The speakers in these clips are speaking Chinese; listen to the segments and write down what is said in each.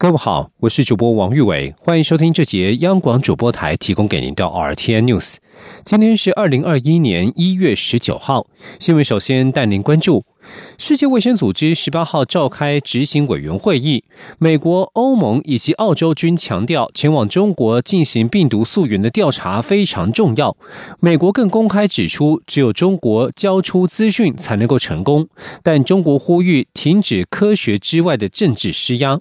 各位好，我是主播王玉伟，欢迎收听这节央广主播台提供给您的 RTN News。今天是二零二一年一月十九号，新闻首先带您关注：世界卫生组织十八号召开执行委员会议，美国、欧盟以及澳洲均强调前往中国进行病毒溯源的调查非常重要。美国更公开指出，只有中国交出资讯才能够成功，但中国呼吁停止科学之外的政治施压。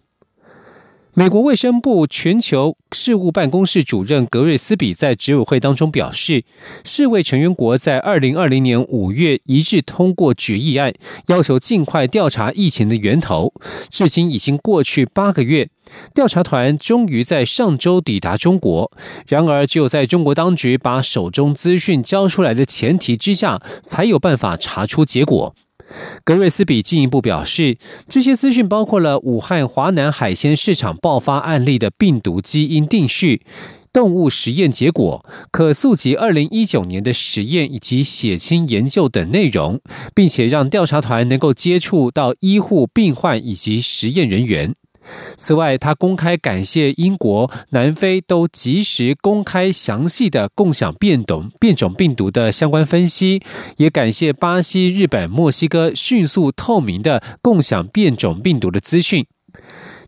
美国卫生部全球事务办公室主任格瑞斯比在执委会当中表示，世卫成员国在二零二零年五月一致通过决议案，要求尽快调查疫情的源头。至今已经过去八个月，调查团终于在上周抵达中国。然而，只有在中国当局把手中资讯交出来的前提之下，才有办法查出结果。格瑞斯比进一步表示，这些资讯包括了武汉华南海鲜市场爆发案例的病毒基因定序、动物实验结果、可溯及二零一九年的实验以及血清研究等内容，并且让调查团能够接触到医护、病患以及实验人员。此外，他公开感谢英国、南非都及时公开详细的共享变种变种病毒的相关分析，也感谢巴西、日本、墨西哥迅速透明的共享变种病毒的资讯。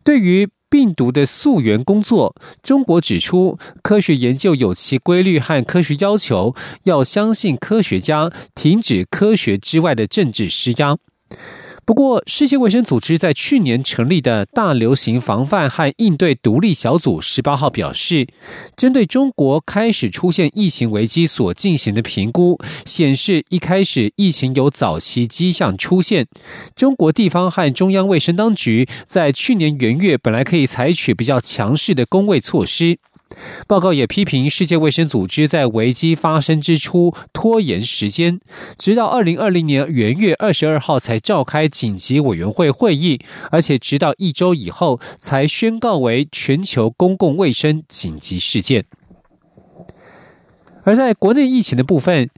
对于病毒的溯源工作，中国指出，科学研究有其规律和科学要求，要相信科学家，停止科学之外的政治施压。不过，世界卫生组织在去年成立的大流行防范和应对独立小组十八号表示，针对中国开始出现疫情危机所进行的评估显示，一开始疫情有早期迹象出现。中国地方和中央卫生当局在去年元月本来可以采取比较强势的工卫措施。报告也批评世界卫生组织在危机发生之初拖延时间，直到二零二零年元月二十二号才召开紧急委员会会议，而且直到一周以后才宣告为全球公共卫生紧急事件。而在国内疫情的部分，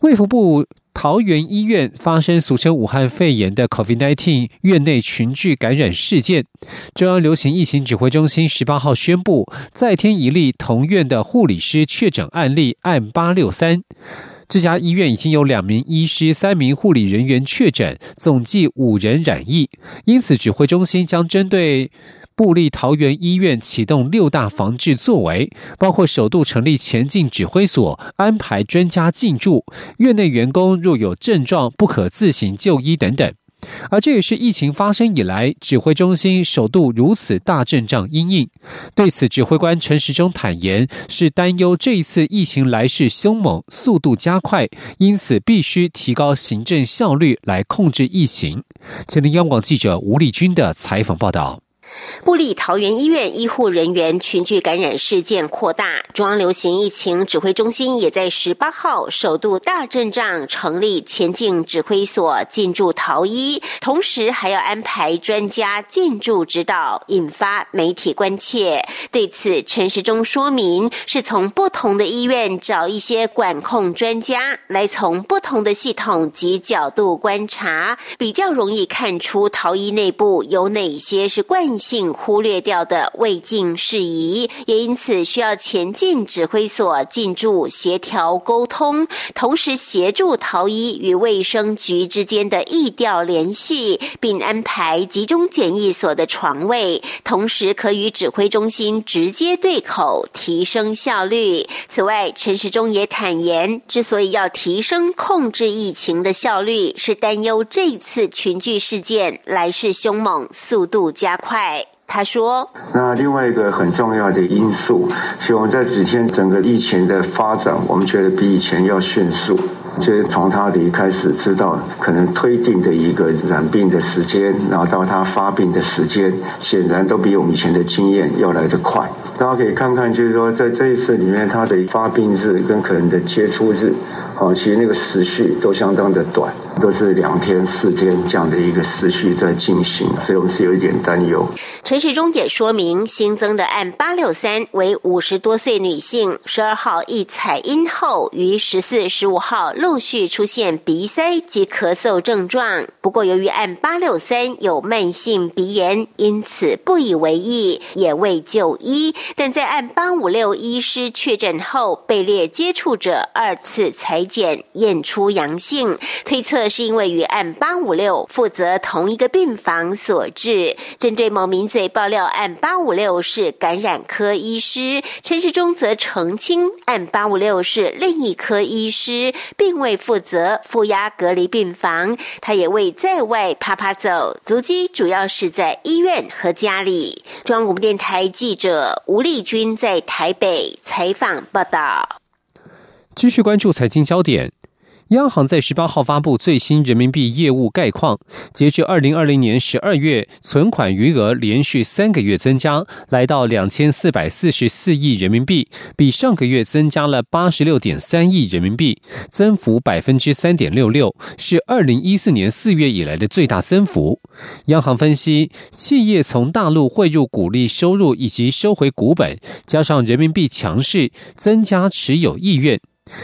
卫福部。桃园医院发生俗称武汉肺炎的 COVID-19 院内群聚感染事件，中央流行疫情指挥中心十八号宣布，再添一例同院的护理师确诊案例，案八六三。这家医院已经有两名医师、三名护理人员确诊，总计五人染疫，因此指挥中心将针对。布利桃园医院启动六大防治作为，包括首度成立前进指挥所，安排专家进驻，院内员工若有症状不可自行就医等等。而这也是疫情发生以来，指挥中心首度如此大阵仗阴影。对此，指挥官陈时中坦言，是担忧这一次疫情来势凶猛，速度加快，因此必须提高行政效率来控制疫情。前天央广记者吴立军的采访报道。布利桃园医院医护人员群聚感染事件扩大，中央流行疫情指挥中心也在十八号首度大阵仗，成立前进指挥所进驻桃医，同时还要安排专家进驻指导，引发媒体关切。对此，陈时中说明是从不同的医院找一些管控专家，来从不同的系统及角度观察，比较容易看出桃医内部有哪些是惯。性忽略掉的未尽事宜，也因此需要前进指挥所进驻协调沟通，同时协助桃医与卫生局之间的疫调联系，并安排集中检疫所的床位，同时可与指挥中心直接对口，提升效率。此外，陈时中也坦言，之所以要提升控制疫情的效率，是担忧这次群聚事件来势凶猛，速度加快。他说：“那另外一个很重要的因素，所以我们在几天整个疫情的发展，我们觉得比以前要迅速。就是从他离开始知道可能推定的一个染病的时间，然后到他发病的时间，显然都比我们以前的经验要来得快。大家可以看看，就是说在这一次里面，他的发病日跟可能的接触日，哦，其实那个时序都相当的短。”都是两天、四天这样的一个时序在进行，所以我们是有一点担忧。陈时中也说明，新增的案八六三为五十多岁女性，十二号一采阴后，于十四、十五号陆续出现鼻塞及咳嗽症状。不过，由于案八六三有慢性鼻炎，因此不以为意，也未就医。但在案八五六医师确诊后，被列接触者二次裁检验出阳性，推测是因为与案八五六负责同一个病房所致。针对某名嘴爆料案八五六是感染科医师，陈世忠则澄清案八五六是另一科医师，并未负责负压隔离病房，他也未在外啪啪走，足迹主要是在医院和家里。中央广播电台记者吴丽君在台北采访报道。继续关注财经焦点。央行在十八号发布最新人民币业务概况，截至二零二零年十二月，存款余额连续三个月增加，来到两千四百四十四亿人民币，比上个月增加了八十六点三亿人民币，增幅百分之三点六六，是二零一四年四月以来的最大增幅。央行分析，企业从大陆汇入股利收入以及收回股本，加上人民币强势，增加持有意愿。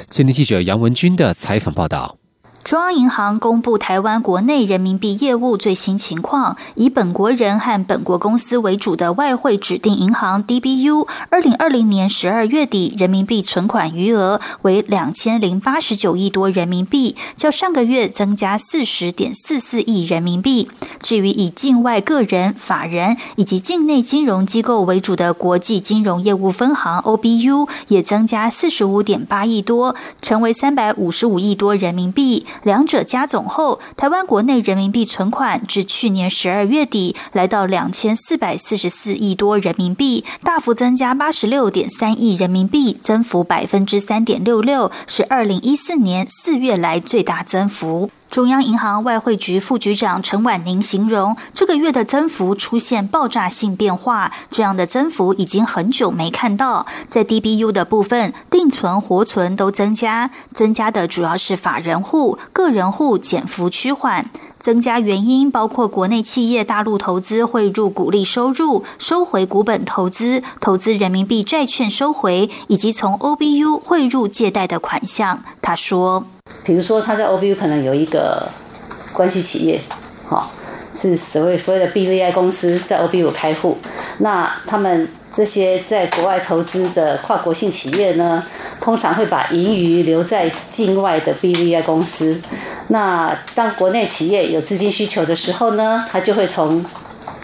前天记者杨文军的采访报道。中央银行公布台湾国内人民币业务最新情况，以本国人和本国公司为主的外汇指定银行 DBU，二零二零年十二月底人民币存款余额为两千零八十九亿多人民币，较上个月增加四十点四四亿人民币。至于以境外个人、法人以及境内金融机构为主的国际金融业务分行 OBU，也增加四十五点八亿多，成为三百五十五亿多人民币。两者加总后，台湾国内人民币存款至去年十二月底来到两千四百四十四亿多人民币，大幅增加八十六点三亿人民币，增幅百分之三点六六，是二零一四年四月来最大增幅。中央银行外汇局副局长陈婉宁形容，这个月的增幅出现爆炸性变化，这样的增幅已经很久没看到。在 DBU 的部分，定存、活存都增加，增加的主要是法人户、个人户减幅趋缓。增加原因包括国内企业大陆投资汇入股利收入、收回股本投资、投资人民币债券收回，以及从 OBU 汇入借贷的款项。他说：“比如说他在 OBU 可能有一个关系企业，好是所谓所谓的 BVI 公司在 OBU 开户，那他们这些在国外投资的跨国性企业呢，通常会把盈余留在境外的 BVI 公司。”那当国内企业有资金需求的时候呢，他就会从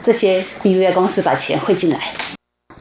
这些 BVI 公司把钱汇进来。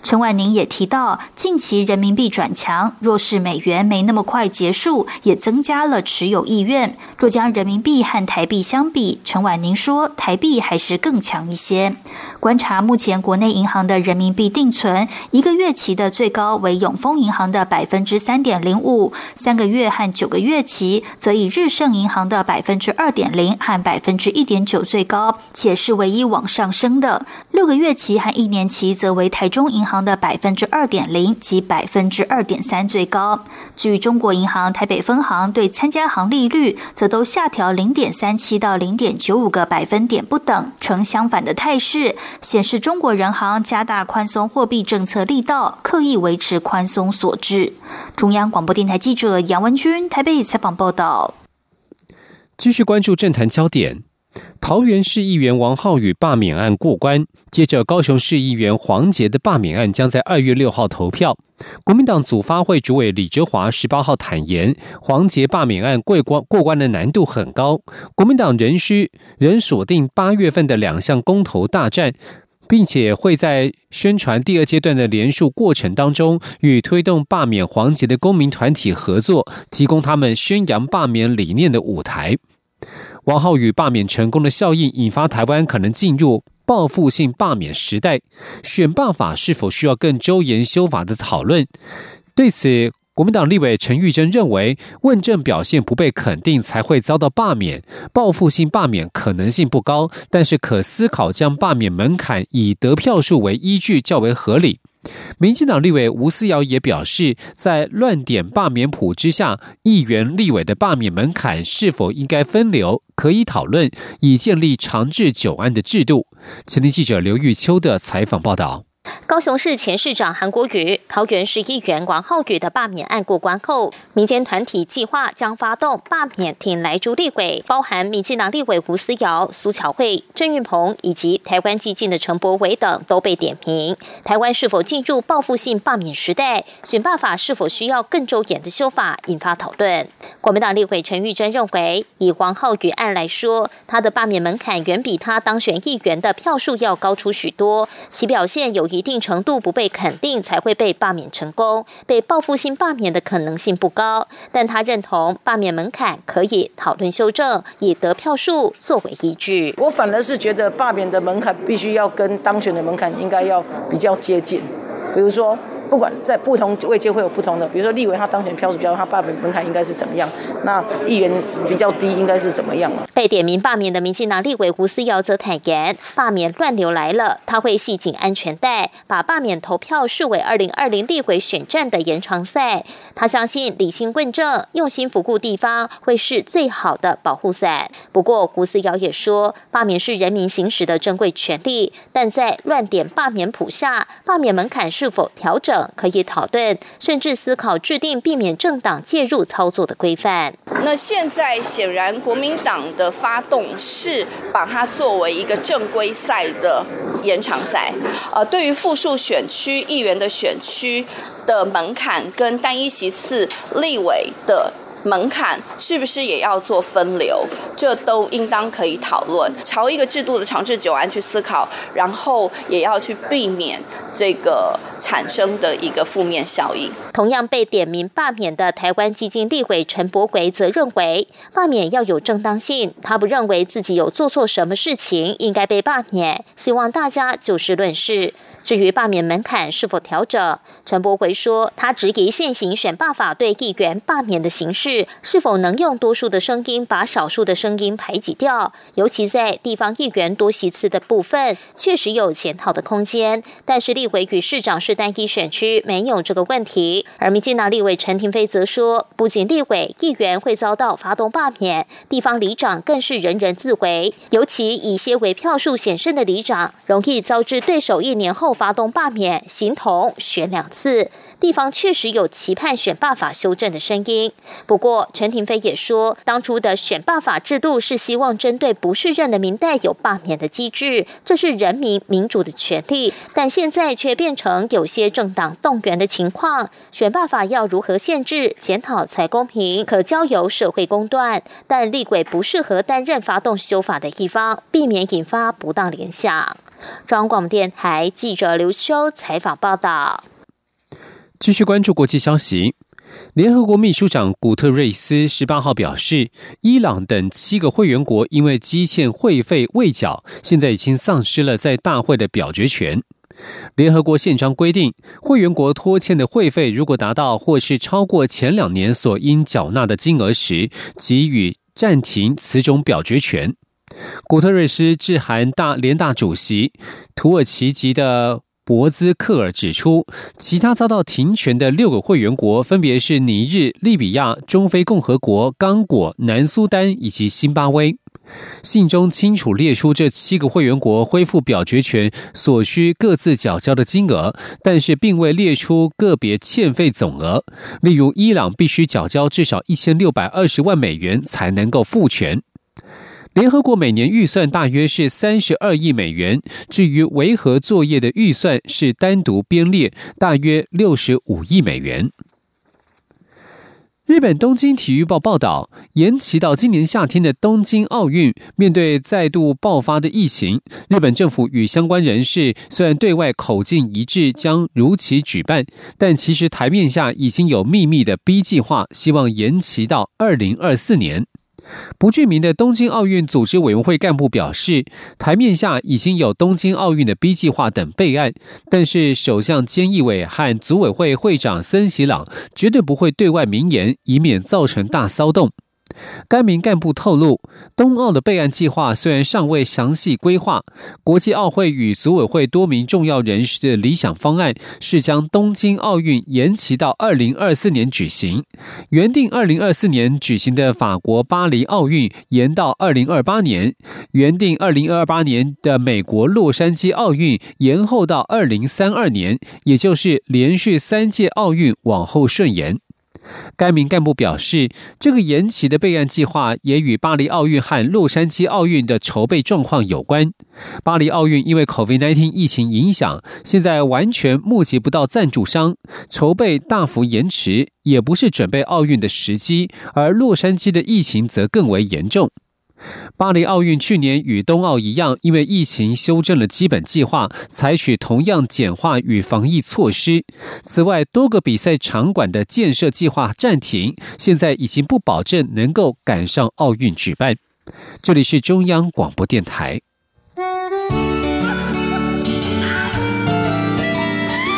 陈婉宁也提到，近期人民币转强，若是美元没那么快结束，也增加了持有意愿。若将人民币和台币相比，陈婉宁说，台币还是更强一些。观察目前国内银行的人民币定存，一个月期的最高为永丰银行的百分之三点零五，三个月和九个月期则以日盛银行的百分之二点零和百分之一点九最高，且是唯一往上升的。六个月期和一年期则为台中银行。的百分之二点零及百分之二点三最高。至于中国银行台北分行对参加行利率，则都下调零点三七到零点九五个百分点不等，呈相反的态势，显示中国人行加大宽松货币政策力道，刻意维持宽松所致。中央广播电台记者杨文君台北采访报道。继续关注政坛焦点。桃园市议员王浩宇罢免案过关，接着高雄市议员黄杰的罢免案将在二月六号投票。国民党组发会主委李哲华十八号坦言，黄杰罢免案过关过关的难度很高，国民党仍需仍锁定八月份的两项公投大战，并且会在宣传第二阶段的联署过程当中，与推动罢免黄杰的公民团体合作，提供他们宣扬罢免理念的舞台。王浩宇罢免成功的效应，引发台湾可能进入报复性罢免时代。选罢法是否需要更周延修法的讨论？对此，国民党立委陈玉珍认为，问政表现不被肯定才会遭到罢免，报复性罢免可能性不高，但是可思考将罢免门槛以得票数为依据较为合理。民进党立委吴思瑶也表示，在乱点罢免谱之下，议员、立委的罢免门槛是否应该分流，可以讨论，以建立长治久安的制度。前天记者刘玉秋的采访报道。高雄市前市长韩国瑜、桃园市议员王浩宇的罢免案过关后，民间团体计划将发动罢免挺来珠立委，包含民进党立委胡思瑶、苏巧慧、郑运鹏以及台湾激进的陈柏伟等都被点名。台湾是否进入报复性罢免时代？选罢法是否需要更周延的修法？引发讨论。国民党立委陈玉珍认为，以王浩宇案来说，他的罢免门槛远比他当选议员的票数要高出许多，其表现有一定程度不被肯定，才会被罢免成功。被报复性罢免的可能性不高，但他认同罢免门槛可以讨论修正，以得票数作为依据。我反而是觉得罢免的门槛必须要跟当选的门槛应该要比较接近，比如说。不管在不同位阶会有不同的，比如说立委他当选票数比较，他罢免门槛应该是怎么样？那议员比较低应该是怎么样？被点名罢免的民进党立委胡思瑶则坦言，罢免乱流来了，他会系紧安全带，把罢免投票视为二零二零立委选战的延长赛。他相信理性问政、用心服务地方会是最好的保护伞。不过胡思瑶也说，罢免是人民行使的珍贵权利，但在乱点罢免谱下，罢免门槛是否调整？可以讨论，甚至思考制定避免政党介入操作的规范。那现在显然国民党的发动是把它作为一个正规赛的延长赛。呃，对于复数选区议员的选区的门槛跟单一席次立委的。门槛是不是也要做分流？这都应当可以讨论，朝一个制度的长治久安去思考，然后也要去避免这个产生的一个负面效应。同样被点名罢免的台湾基金立委陈柏奎则认为，罢免要有正当性，他不认为自己有做错什么事情应该被罢免，希望大家就事论事。至于罢免门槛是否调整，陈柏奎说，他质疑现行选罢法对议员罢免的形式是否能用多数的声音把少数的声音排挤掉，尤其在地方议员多席次的部分，确实有检讨的空间。但是立委与市长是单一选区，没有这个问题。而民进党立委陈廷飞则说，不仅立委议员会遭到发动罢免，地方里长更是人人自危，尤其以些为票数险胜的里长，容易遭致对手一年后。发动罢免，形同选两次。地方确实有期盼选罢法修正的声音。不过，陈廷飞也说，当初的选罢法制度是希望针对不适任的民代有罢免的机制，这是人民民主的权利。但现在却变成有些政党动员的情况。选罢法要如何限制检讨才公平？可交由社会公断。但立委不适合担任发动修法的一方，避免引发不当联想。中广电台记者刘秋采访报道。继续关注国际消息，联合国秘书长古特瑞斯十八号表示，伊朗等七个会员国因为积欠会费未缴，现在已经丧失了在大会的表决权。联合国宪章规定，会员国拖欠的会费如果达到或是超过前两年所应缴纳的金额时，给予暂停此种表决权。古特瑞斯致函大联大主席土耳其籍的博兹克尔，指出，其他遭到停权的六个会员国分别是尼日、利比亚、中非共和国、刚果、南苏丹以及新巴威。信中清楚列出这七个会员国恢复表决权所需各自缴交的金额，但是并未列出个别欠费总额。例如，伊朗必须缴交至少一千六百二十万美元才能够复权。联合国每年预算大约是三十二亿美元，至于维和作业的预算是单独编列，大约六十五亿美元。日本东京体育报报道，延期到今年夏天的东京奥运，面对再度爆发的疫情，日本政府与相关人士虽然对外口径一致，将如期举办，但其实台面下已经有秘密的 B 计划，希望延期到二零二四年。不具名的东京奥运组织委员会干部表示，台面下已经有东京奥运的 B 计划等备案，但是首相菅义伟和组委会会长森喜朗绝对不会对外明言，以免造成大骚动。该名干部透露，冬奥的备案计划虽然尚未详细规划，国际奥会与组委会多名重要人士的理想方案是将东京奥运延期到二零二四年举行，原定二零二四年举行的法国巴黎奥运延到二零二八年，原定二零二八年的美国洛杉矶奥运延后到二零三二年，也就是连续三届奥运往后顺延。该名干部表示，这个延期的备案计划也与巴黎奥运和洛杉矶奥运的筹备状况有关。巴黎奥运因为 COVID-19 疫情影响，现在完全募集不到赞助商，筹备大幅延迟，也不是准备奥运的时机。而洛杉矶的疫情则更为严重。巴黎奥运去年与冬奥一样，因为疫情修正了基本计划，采取同样简化与防疫措施。此外，多个比赛场馆的建设计划暂停，现在已经不保证能够赶上奥运举办。这里是中央广播电台。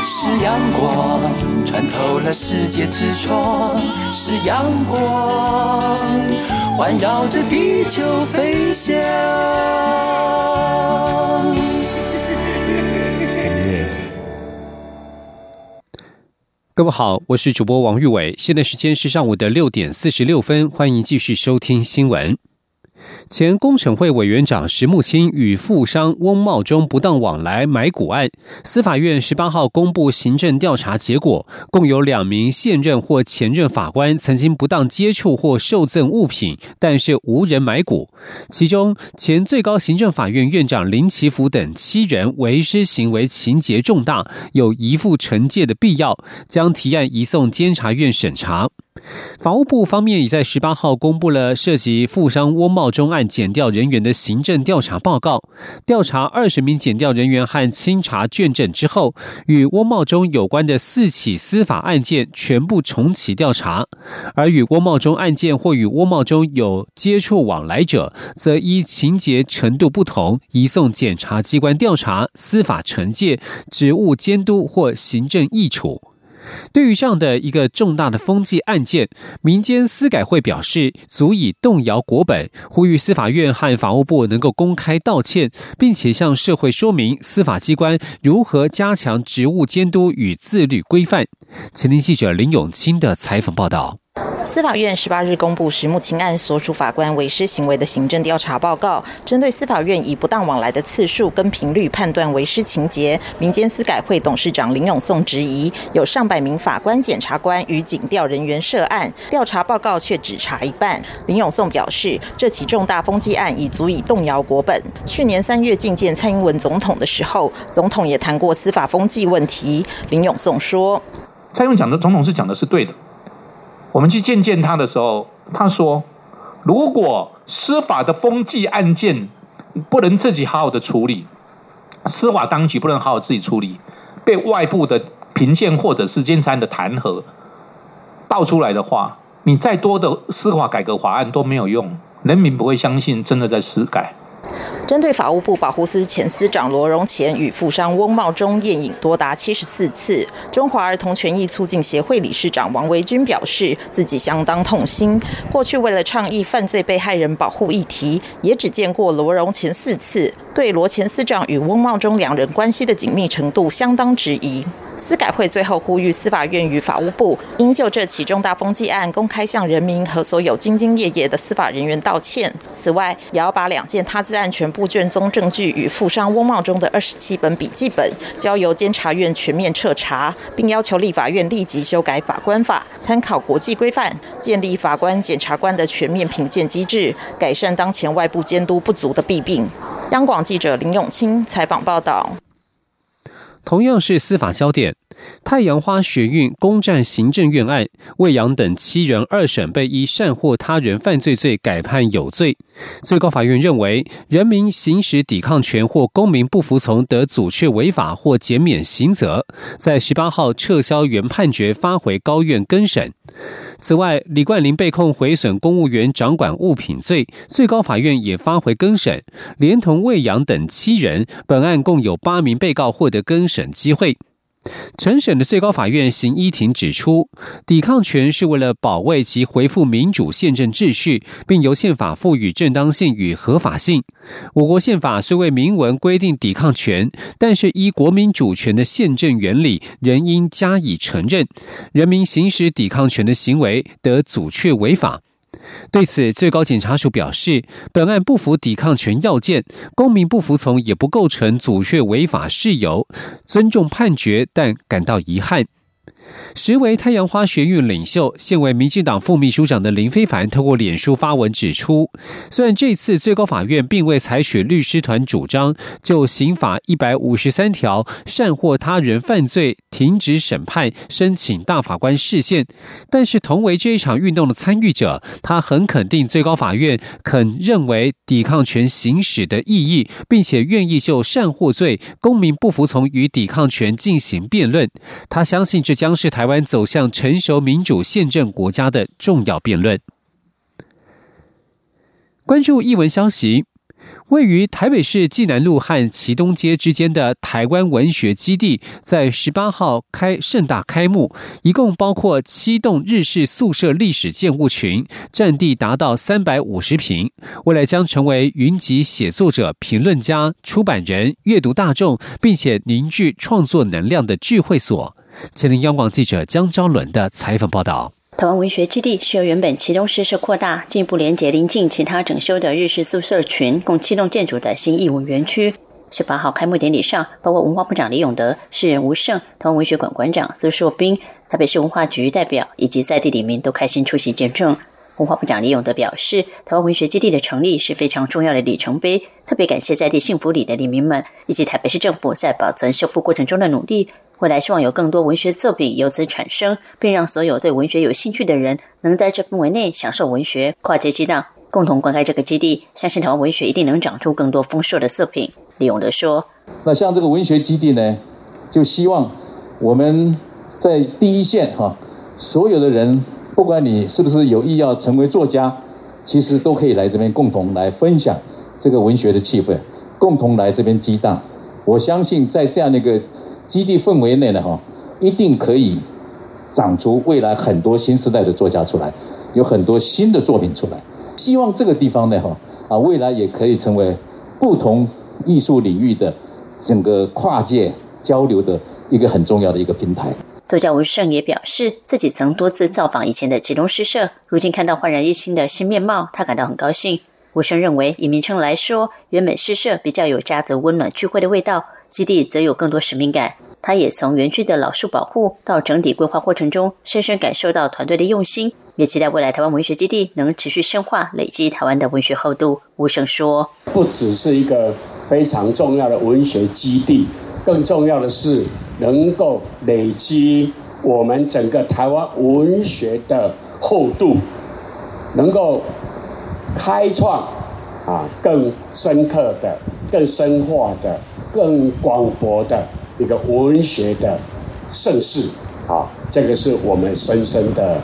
是阳光穿透了世界之窗，是阳光。环绕着地球飞翔。各位好，我是主播王玉伟，现在时间是上午的六点四十六分，欢迎继续收听新闻。前工程会委员长石木清与富商翁茂忠不当往来买股案，司法院十八号公布行政调查结果，共有两名现任或前任法官曾经不当接触或受赠物品，但是无人买股。其中，前最高行政法院院长林奇福等七人为师行为情节重大，有移付惩戒的必要，将提案移送监察院审查。法务部方面已在十八号公布了涉及富商翁茂忠案检调人员的行政调查报告。调查二十名检调人员和清查卷证之后，与翁茂忠有关的四起司法案件全部重启调查，而与翁茂忠案件或与翁茂忠有接触往来者，则依情节程度不同，移送检察机关调查、司法惩戒、职务监督或行政议处。对于这样的一个重大的风纪案件，民间司改会表示足以动摇国本，呼吁司法院和法务部能够公开道歉，并且向社会说明司法机关如何加强职务监督与自律规范。前听记者林永清的采访报道。司法院十八日公布石木清案所属法官违失行为的行政调查报告，针对司法院以不当往来的次数跟频率判断违失情节，民间司改会董事长林永颂质疑，有上百名法官、检察官与警调人员涉案，调查报告却只查一半。林永颂表示，这起重大风纪案已足以动摇国本。去年三月觐见蔡英文总统的时候，总统也谈过司法风纪问题。林永颂说：“蔡英文讲的总统是讲的是对的。”我们去见见他的时候，他说：“如果司法的风纪案件不能自己好好的处理，司法当局不能好好自己处理，被外部的评鉴或者是监察的弹劾爆出来的话，你再多的司法改革法案都没有用，人民不会相信真的在施改。”针对法务部保护司前司长罗荣前与富商翁茂忠宴饮多达七十四次，中华儿童权益促进协会理事长王维军表示，自己相当痛心。过去为了倡议犯罪被害人保护议题，也只见过罗荣前四次，对罗前司长与翁茂忠两人关系的紧密程度相当质疑。司改会最后呼吁司法院与法务部应就这起重大风纪案公开向人民和所有兢兢业业的司法人员道歉。此外，也要把两件他自案全部卷宗证据与富商翁茂中的二十七本笔记本交由监察院全面彻查，并要求立法院立即修改法官法，参考国际规范，建立法官、检察官的全面评鉴机制，改善当前外部监督不足的弊病。央广记者林永清采访报道。同样是司法焦点，太阳花学运攻占行政院案，魏阳等七人二审被依善惑他人犯罪罪改判有罪。最高法院认为，人民行使抵抗权或公民不服从得阻却违法或减免刑责，在十八号撤销原判决，发回高院更审。此外，李冠霖被控毁损公务员掌管物品罪，最高法院也发回更审，连同魏阳等七人，本案共有八名被告获得更审机会。陈审的最高法院刑一庭指出，抵抗权是为了保卫及恢复民主宪政秩序，并由宪法赋予正当性与合法性。我国宪法虽未明文规定抵抗权，但是依国民主权的宪政原理，仍应加以承认。人民行使抵抗权的行为，得阻却违法。对此，最高检察署表示，本案不符抵抗权要件，公民不服从也不构成阻却违法事由，尊重判决，但感到遗憾。实为太阳花学运领袖、现为民进党副秘书长的林非凡，透过脸书发文指出，虽然这次最高法院并未采取律师团主张，就刑法一百五十三条善或他人犯罪停止审判申请大法官释宪，但是同为这一场运动的参与者，他很肯定最高法院肯认为抵抗权行使的意义，并且愿意就善或罪、公民不服从与抵抗权进行辩论。他相信这将。将是台湾走向成熟民主宪政国家的重要辩论。关注译文消息。位于台北市济南路和旗东街之间的台湾文学基地，在十八号开盛大开幕，一共包括七栋日式宿舍历史建物群，占地达到三百五十平，未来将成为云集写作者、评论家、出版人、阅读大众，并且凝聚创作能量的聚会所。前林央广记者江昭伦的采访报道。台湾文学基地是由原本其中诗社扩大，进一步连接邻近其他整修的日式宿舍群，共七栋建筑的新义文园区。十八号开幕典礼上，包括文化部长李永德、诗人吴胜、台湾文学馆馆长苏硕斌、台北市文化局代表以及在地里民都开心出席见证。文化部长李永德表示，台湾文学基地的成立是非常重要的里程碑，特别感谢在地幸福里的里民们以及台北市政府在保存修复过程中的努力。未来希望有更多文学作品由此产生，并让所有对文学有兴趣的人能在这氛围内享受文学，跨界激荡，共同灌溉这个基地。相信台湾文学一定能长出更多丰硕的作品。李永德说：“那像这个文学基地呢，就希望我们在第一线哈，所有的人，不管你是不是有意要成为作家，其实都可以来这边共同来分享这个文学的气氛，共同来这边激荡。我相信在这样的一个。”基地氛围内呢，哈，一定可以长出未来很多新时代的作家出来，有很多新的作品出来。希望这个地方呢，哈，啊，未来也可以成为不同艺术领域的整个跨界交流的一个很重要的一个平台。作家吴胜也表示，自己曾多次造访以前的启东诗社，如今看到焕然一新的新面貌，他感到很高兴。吴胜认为，以名称来说，原本诗社比较有家族温暖聚会的味道。基地则有更多使命感。他也从园区的老树保护到整体规划过程中，深深感受到团队的用心，也期待未来台湾文学基地能持续深化、累积台湾的文学厚度。吴声说：“不只是一个非常重要的文学基地，更重要的是能够累积我们整个台湾文学的厚度，能够开创啊更深刻的、更深化的。”更广博的一个文学的盛世啊，这个是我们深深的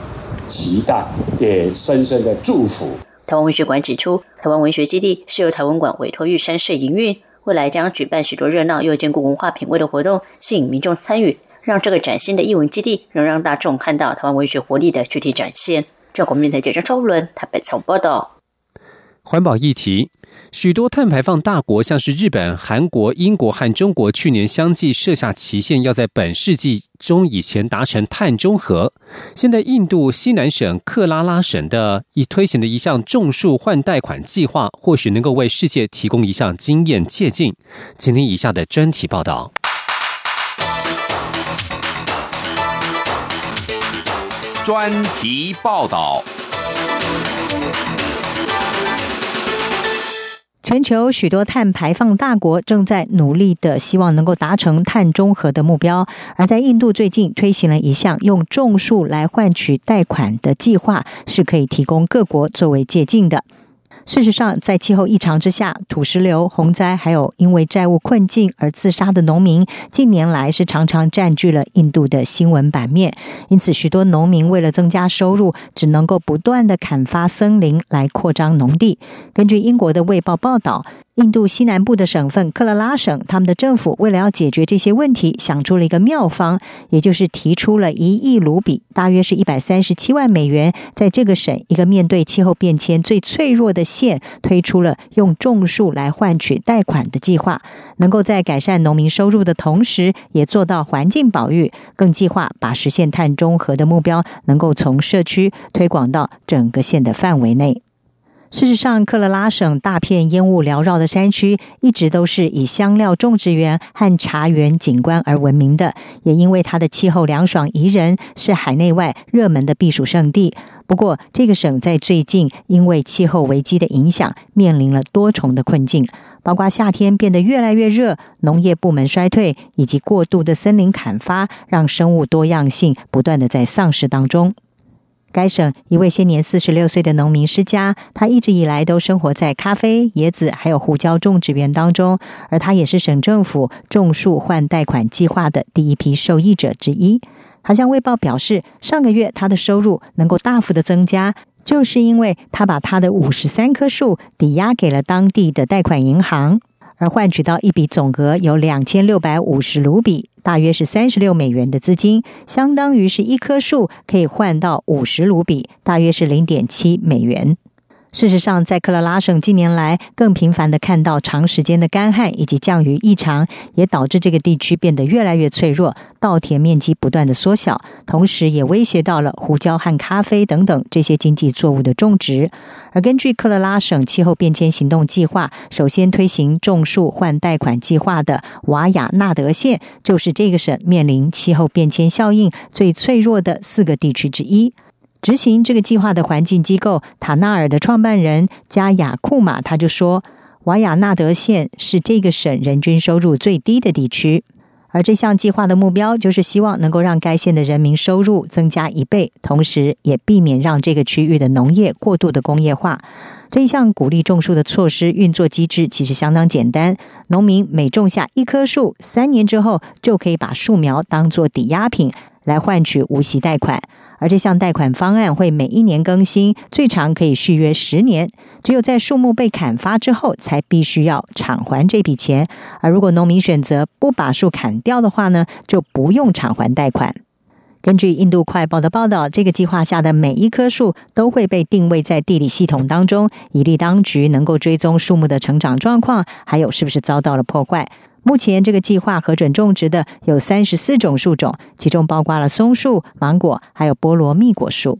期待，也深深的祝福。台湾文学馆指出，台湾文学基地是由台湾馆委托玉山社营运，未来将举办许多热闹又兼顾文化品味的活动，吸引民众参与，让这个崭新的艺文基地能让大众看到台湾文学活力的具体展现。中国面台记者周伦台北从报道。环保议题，许多碳排放大国，像是日本、韩国、英国和中国，去年相继设下期限，要在本世纪中以前达成碳中和。现在，印度西南省克拉拉省的已推行的一项种树换贷款计划，或许能够为世界提供一项经验借鉴。请听以下的专题报道。专题报道。全球许多碳排放大国正在努力的，希望能够达成碳中和的目标。而在印度，最近推行了一项用种树来换取贷款的计划，是可以提供各国作为借鉴的。事实上，在气候异常之下，土石流、洪灾，还有因为债务困境而自杀的农民，近年来是常常占据了印度的新闻版面。因此，许多农民为了增加收入，只能够不断的砍伐森林来扩张农地。根据英国的《卫报》报道，印度西南部的省份克拉拉省，他们的政府为了要解决这些问题，想出了一个妙方，也就是提出了一亿卢比，大约是一百三十七万美元，在这个省一个面对气候变迁最脆弱的县，推出了用种树来换取贷款的计划，能够在改善农民收入的同时，也做到环境保育，更计划把实现碳中和的目标，能够从社区推广到整个县的范围内。事实上，克勒拉省大片烟雾缭绕的山区，一直都是以香料种植园和茶园景观而闻名的。也因为它的气候凉爽宜人，是海内外热门的避暑胜地。不过，这个省在最近因为气候危机的影响，面临了多重的困境，包括夏天变得越来越热、农业部门衰退，以及过度的森林砍伐，让生物多样性不断的在丧失当中。该省一位现年四十六岁的农民施家，他一直以来都生活在咖啡、椰子还有胡椒种植园当中，而他也是省政府种树换贷款计划的第一批受益者之一。他向《卫报》表示，上个月他的收入能够大幅的增加，就是因为他把他的五十三棵树抵押给了当地的贷款银行。而换取到一笔总额有两千六百五十卢比，大约是三十六美元的资金，相当于是一棵树可以换到五十卢比，大约是零点七美元。事实上，在克拉拉省近年来更频繁的看到长时间的干旱以及降雨异常，也导致这个地区变得越来越脆弱，稻田面积不断的缩小，同时也威胁到了胡椒和咖啡等等这些经济作物的种植。而根据克拉拉省气候变迁行动计划，首先推行种树换贷款计划的瓦雅纳德县，就是这个省面临气候变迁效应最脆弱的四个地区之一。执行这个计划的环境机构塔纳尔的创办人加雅库马他就说，瓦雅纳德县是这个省人均收入最低的地区，而这项计划的目标就是希望能够让该县的人民收入增加一倍，同时也避免让这个区域的农业过度的工业化。这一项鼓励种树的措施运作机制其实相当简单，农民每种下一棵树，三年之后就可以把树苗当做抵押品来换取无息贷款。而这项贷款方案会每一年更新，最长可以续约十年。只有在树木被砍伐之后，才必须要偿还这笔钱。而如果农民选择不把树砍掉的话呢，就不用偿还贷款。根据印度快报的报道，这个计划下的每一棵树都会被定位在地理系统当中，以利当局能够追踪树木的成长状况，还有是不是遭到了破坏。目前，这个计划核准种植的有三十四种树种，其中包括了松树、芒果，还有菠萝蜜果树。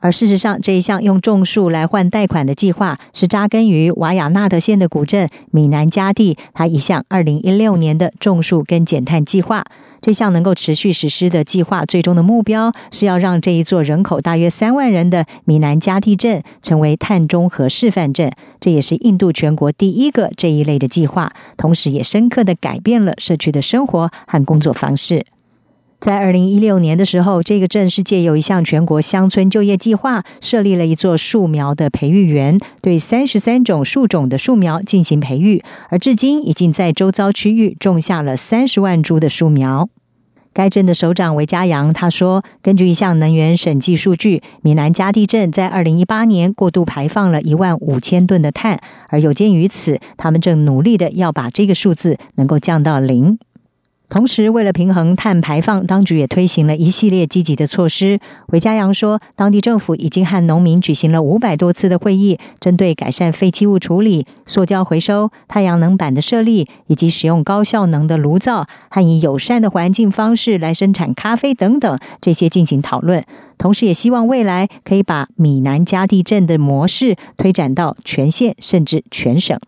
而事实上，这一项用种树来换贷款的计划，是扎根于瓦雅纳德县的古镇米南加蒂，它一项二零一六年的种树跟减碳计划。这项能够持续实施的计划，最终的目标是要让这一座人口大约三万人的米南加地镇成为碳中和示范镇。这也是印度全国第一个这一类的计划，同时也深刻的改变了社区的生活和工作方式。在二零一六年的时候，这个镇是借由一项全国乡村就业计划，设立了一座树苗的培育园，对三十三种树种的树苗进行培育，而至今已经在周遭区域种下了三十万株的树苗。该镇的首长韦家阳他说：“根据一项能源审计数据，米南加地镇在二零一八年过度排放了一万五千吨的碳，而有鉴于此，他们正努力的要把这个数字能够降到零。”同时，为了平衡碳排放，当局也推行了一系列积极的措施。韦家阳说，当地政府已经和农民举行了五百多次的会议，针对改善废弃物处理、塑胶回收、太阳能板的设立，以及使用高效能的炉灶和以友善的环境方式来生产咖啡等等这些进行讨论。同时，也希望未来可以把米南加地镇的模式推展到全县甚至全省。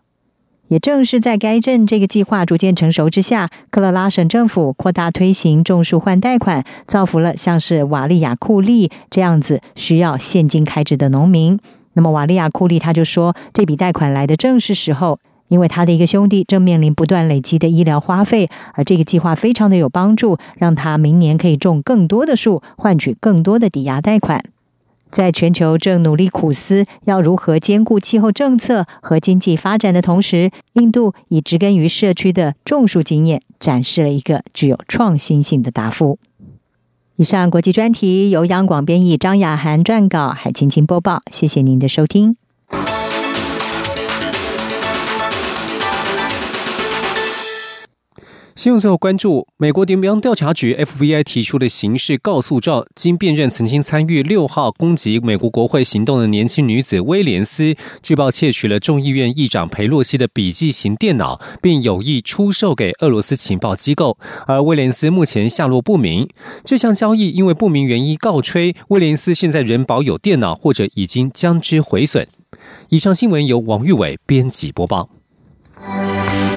也正是在该镇这个计划逐渐成熟之下，克勒拉省政府扩大推行种树换贷款，造福了像是瓦利亚库利这样子需要现金开支的农民。那么瓦利亚库利他就说，这笔贷款来的正是时候，因为他的一个兄弟正面临不断累积的医疗花费，而这个计划非常的有帮助，让他明年可以种更多的树，换取更多的抵押贷款。在全球正努力苦思要如何兼顾气候政策和经济发展的同时，印度以植根于社区的种树经验，展示了一个具有创新性的答复。以上国际专题由央广编译，张雅涵撰稿，海青青播报。谢谢您的收听。新闻最后关注，美国联邦调查局 FBI 提出的刑事告诉状，经辨认曾经参与六号攻击美国国会行动的年轻女子威廉斯，据报窃取了众议院议长佩洛西的笔记型电脑，并有意出售给俄罗斯情报机构。而威廉斯目前下落不明。这项交易因为不明原因告吹，威廉斯现在仍保有电脑，或者已经将之毁损。以上新闻由王玉伟编辑播报。